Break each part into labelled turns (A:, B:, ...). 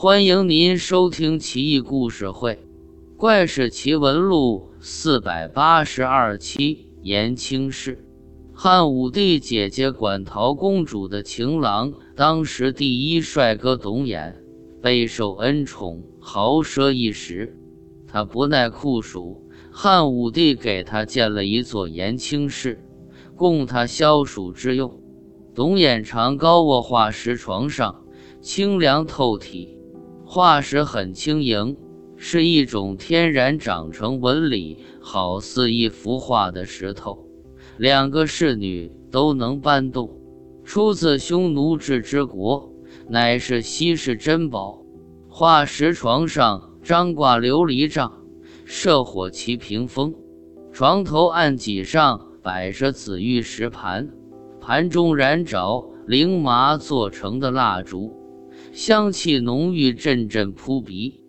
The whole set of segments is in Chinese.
A: 欢迎您收听《奇异故事会·怪事奇闻录》四百八十二期。延庆氏，汉武帝姐姐馆陶公主的情郎，当时第一帅哥董衍，备受恩宠，豪奢一时。他不耐酷暑，汉武帝给他建了一座延庆室，供他消暑之用。董衍常高卧化石床上，清凉透体。化石很轻盈，是一种天然长成纹理，好似一幅画的石头。两个侍女都能搬动。出自匈奴至之国，乃是稀世珍宝。化石床上张挂琉璃帐，设火旗屏风，床头案几上摆着紫玉石盘。盘中燃着绫麻做成的蜡烛，香气浓郁，阵阵扑鼻。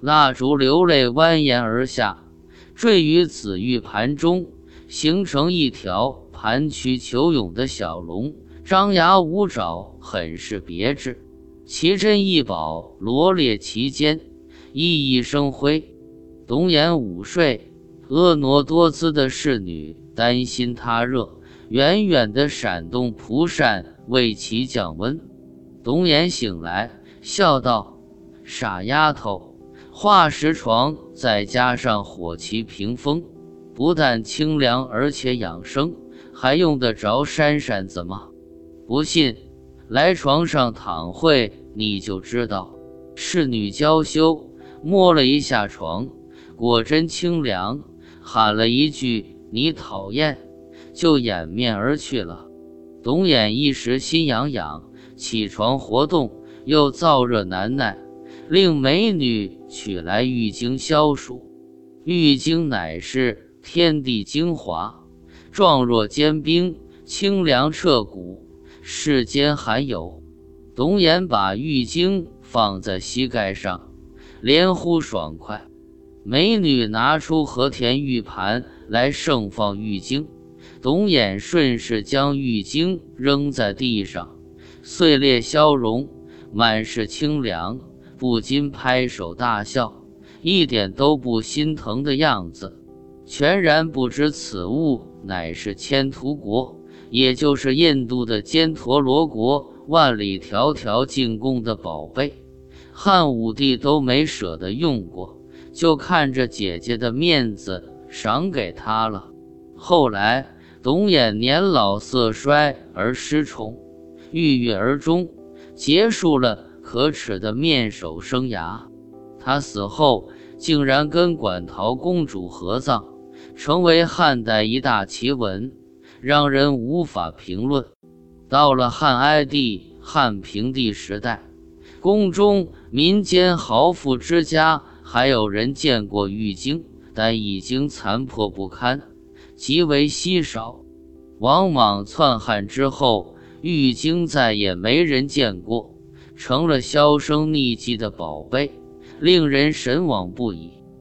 A: 蜡烛流泪蜿蜒而下，坠于紫玉盘中，形成一条盘曲球涌的小龙，张牙舞爪，很是别致。奇珍异宝罗列其间，熠熠生辉。董眼午睡，婀娜多姿的侍女担心他热。远远的闪动蒲扇为其降温。董眼醒来，笑道：“傻丫头，化石床再加上火旗屏风，不但清凉，而且养生，还用得着扇扇子吗？不信，来床上躺会，你就知道。”侍女娇羞，摸了一下床，果真清凉，喊了一句：“你讨厌。”就掩面而去了。董衍一时心痒痒，起床活动，又燥热难耐，令美女取来玉精消暑。玉精乃是天地精华，状若坚冰，清凉彻骨，世间罕有。董衍把玉精放在膝盖上，连呼爽快。美女拿出和田玉盘来盛放玉精。董衍顺势将玉晶扔在地上，碎裂消融，满是清凉，不禁拍手大笑，一点都不心疼的样子，全然不知此物乃是千图国，也就是印度的犍陀罗国万里迢迢进贡的宝贝，汉武帝都没舍得用过，就看着姐姐的面子，赏给他了。后来。董衍年老色衰而失宠，郁郁而终，结束了可耻的面首生涯。他死后，竟然跟馆陶公主合葬，成为汉代一大奇闻，让人无法评论。到了汉哀帝、汉平帝时代，宫中民间豪富之家还有人见过玉京，但已经残破不堪。极为稀少，往往篡汉之后，玉京再也没人见过，成了销声匿迹的宝贝，令人神往不已。